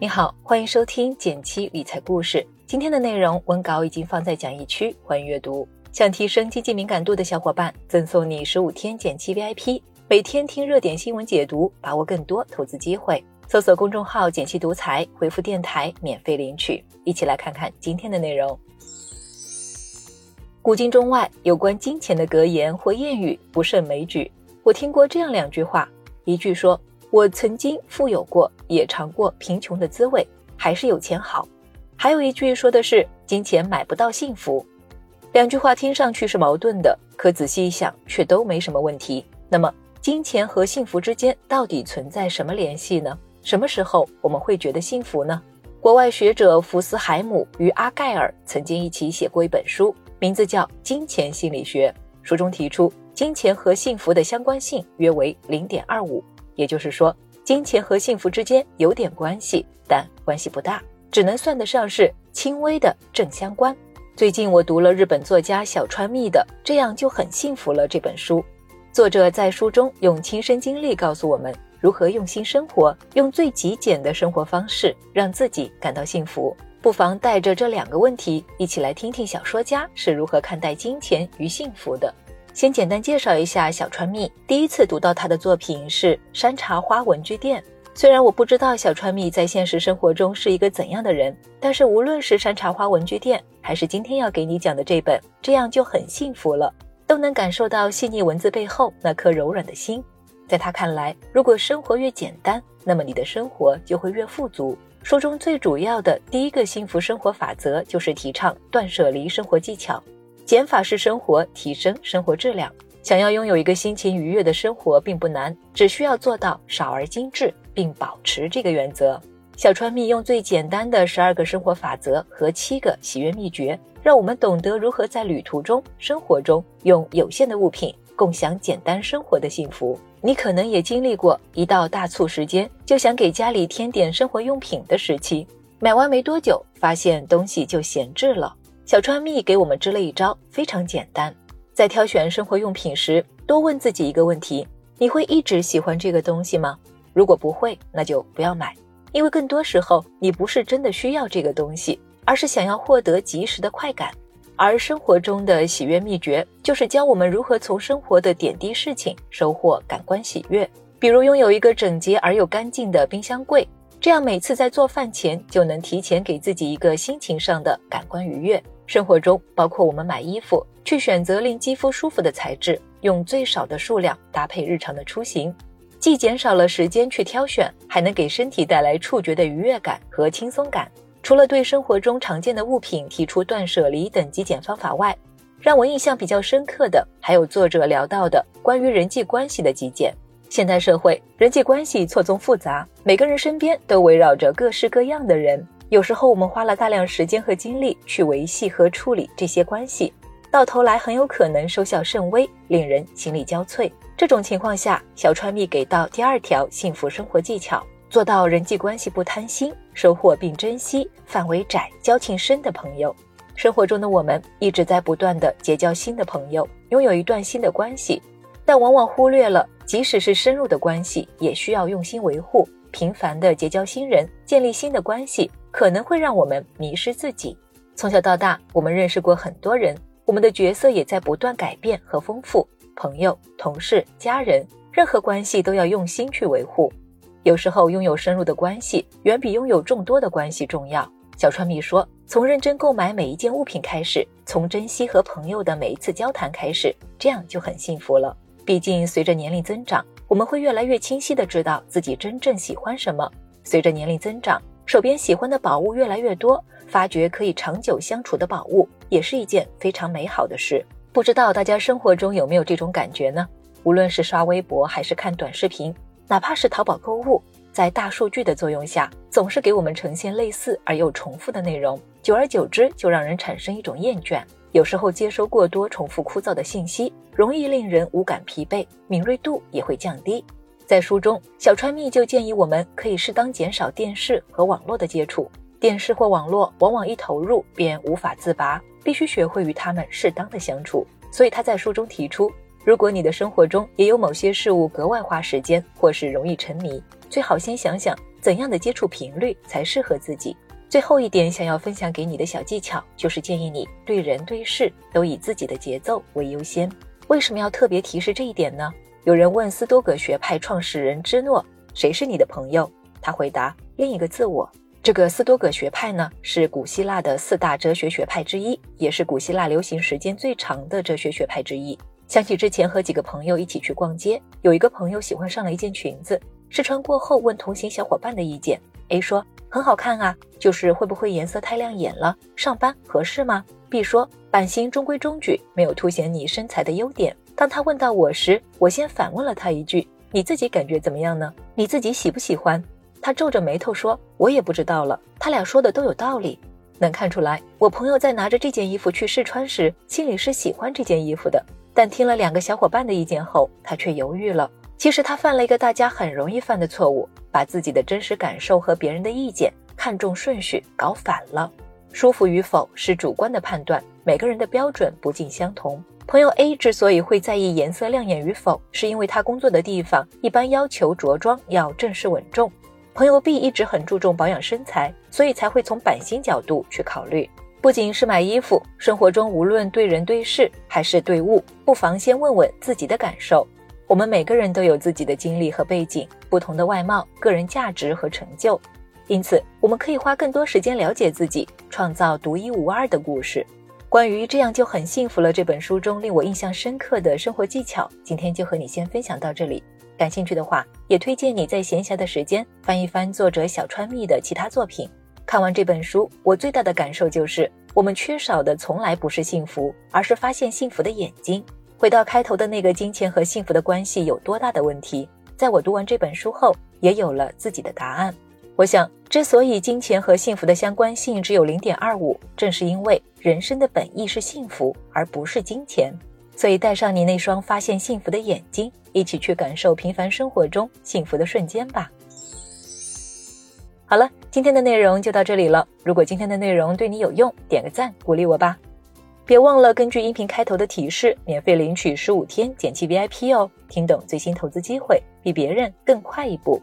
你好，欢迎收听减七理财故事。今天的内容文稿已经放在讲义区，欢迎阅读。想提升经济敏感度的小伙伴，赠送你十五天减七 VIP，每天听热点新闻解读，把握更多投资机会。搜索公众号“减七独裁，回复“电台”免费领取。一起来看看今天的内容。古今中外有关金钱的格言或谚语不胜枚举。我听过这样两句话：一句说。我曾经富有过，也尝过贫穷的滋味，还是有钱好。还有一句说的是金钱买不到幸福，两句话听上去是矛盾的，可仔细一想却都没什么问题。那么金钱和幸福之间到底存在什么联系呢？什么时候我们会觉得幸福呢？国外学者福斯海姆与阿盖尔曾经一起写过一本书，名字叫《金钱心理学》，书中提出金钱和幸福的相关性约为零点二五。也就是说，金钱和幸福之间有点关系，但关系不大，只能算得上是轻微的正相关。最近我读了日本作家小川蜜的《这样就很幸福了》这本书，作者在书中用亲身经历告诉我们如何用心生活，用最极简的生活方式让自己感到幸福。不妨带着这两个问题一起来听听小说家是如何看待金钱与幸福的。先简单介绍一下小川蜜。第一次读到他的作品是《山茶花文具店》。虽然我不知道小川蜜在现实生活中是一个怎样的人，但是无论是《山茶花文具店》，还是今天要给你讲的这本《这样就很幸福了》，都能感受到细腻文字背后那颗柔软的心。在他看来，如果生活越简单，那么你的生活就会越富足。书中最主要的第一个幸福生活法则就是提倡断舍离生活技巧。减法式生活，提升生活质量。想要拥有一个心情愉悦的生活并不难，只需要做到少而精致，并保持这个原则。小川蜜用最简单的十二个生活法则和七个喜悦秘诀，让我们懂得如何在旅途中、生活中用有限的物品共享简单生活的幸福。你可能也经历过一到大促时间就想给家里添点生活用品的时期，买完没多久，发现东西就闲置了。小川蜜给我们支了一招，非常简单。在挑选生活用品时，多问自己一个问题：你会一直喜欢这个东西吗？如果不会，那就不要买，因为更多时候你不是真的需要这个东西，而是想要获得及时的快感。而生活中的喜悦秘诀，就是教我们如何从生活的点滴事情收获感官喜悦。比如拥有一个整洁而又干净的冰箱柜，这样每次在做饭前就能提前给自己一个心情上的感官愉悦。生活中，包括我们买衣服，去选择令肌肤舒服的材质，用最少的数量搭配日常的出行，既减少了时间去挑选，还能给身体带来触觉的愉悦感和轻松感。除了对生活中常见的物品提出断舍离等极简方法外，让我印象比较深刻的，还有作者聊到的关于人际关系的极简。现代社会人际关系错综复杂，每个人身边都围绕着各式各样的人。有时候我们花了大量时间和精力去维系和处理这些关系，到头来很有可能收效甚微，令人心力交瘁。这种情况下，小川蜜给到第二条幸福生活技巧：做到人际关系不贪心，收获并珍惜范围窄、交情深的朋友。生活中的我们一直在不断的结交新的朋友，拥有一段新的关系，但往往忽略了，即使是深入的关系，也需要用心维护。频繁的结交新人，建立新的关系。可能会让我们迷失自己。从小到大，我们认识过很多人，我们的角色也在不断改变和丰富。朋友、同事、家人，任何关系都要用心去维护。有时候，拥有深入的关系远比拥有众多的关系重要。小川蜜说：“从认真购买每一件物品开始，从珍惜和朋友的每一次交谈开始，这样就很幸福了。毕竟，随着年龄增长，我们会越来越清晰地知道自己真正喜欢什么。随着年龄增长，手边喜欢的宝物越来越多，发掘可以长久相处的宝物也是一件非常美好的事。不知道大家生活中有没有这种感觉呢？无论是刷微博还是看短视频，哪怕是淘宝购物，在大数据的作用下，总是给我们呈现类似而又重复的内容，久而久之就让人产生一种厌倦。有时候接收过多重复枯燥的信息，容易令人无感疲惫，敏锐度也会降低。在书中，小川蜜就建议我们可以适当减少电视和网络的接触。电视或网络往往一投入便无法自拔，必须学会与他们适当的相处。所以他在书中提出，如果你的生活中也有某些事物格外花时间，或是容易沉迷，最好先想想怎样的接触频率才适合自己。最后一点想要分享给你的小技巧，就是建议你对人对事都以自己的节奏为优先。为什么要特别提示这一点呢？有人问斯多葛学派创始人芝诺：“谁是你的朋友？”他回答：“另一个自我。”这个斯多葛学派呢，是古希腊的四大哲学学派之一，也是古希腊流行时间最长的哲学学派之一。想起之前和几个朋友一起去逛街，有一个朋友喜欢上了一件裙子，试穿过后问同行小伙伴的意见。A 说很好看啊，就是会不会颜色太亮眼了，上班合适吗？B 说版型中规中矩，没有凸显你身材的优点。当他问到我时，我先反问了他一句：你自己感觉怎么样呢？你自己喜不喜欢？他皱着眉头说：“我也不知道了。”他俩说的都有道理，能看出来，我朋友在拿着这件衣服去试穿时，心里是喜欢这件衣服的。但听了两个小伙伴的意见后，他却犹豫了。其实他犯了一个大家很容易犯的错误，把自己的真实感受和别人的意见看重顺序搞反了。舒服与否是主观的判断，每个人的标准不尽相同。朋友 A 之所以会在意颜色亮眼与否，是因为他工作的地方一般要求着装要正式稳重。朋友 B 一直很注重保养身材，所以才会从版型角度去考虑。不仅是买衣服，生活中无论对人对事还是对物，不妨先问问自己的感受。我们每个人都有自己的经历和背景，不同的外貌、个人价值和成就，因此我们可以花更多时间了解自己，创造独一无二的故事。关于这样就很幸福了这本书中令我印象深刻的生活技巧，今天就和你先分享到这里。感兴趣的话，也推荐你在闲暇的时间翻一翻作者小川蜜的其他作品。看完这本书，我最大的感受就是，我们缺少的从来不是幸福，而是发现幸福的眼睛。回到开头的那个金钱和幸福的关系有多大的问题，在我读完这本书后，也有了自己的答案。我想，之所以金钱和幸福的相关性只有零点二五，正是因为人生的本意是幸福，而不是金钱。所以，带上你那双发现幸福的眼睛，一起去感受平凡生活中幸福的瞬间吧。好了，今天的内容就到这里了。如果今天的内容对你有用，点个赞鼓励我吧。别忘了根据音频开头的提示，免费领取十五天减气 VIP 哦。听懂最新投资机会，比别人更快一步。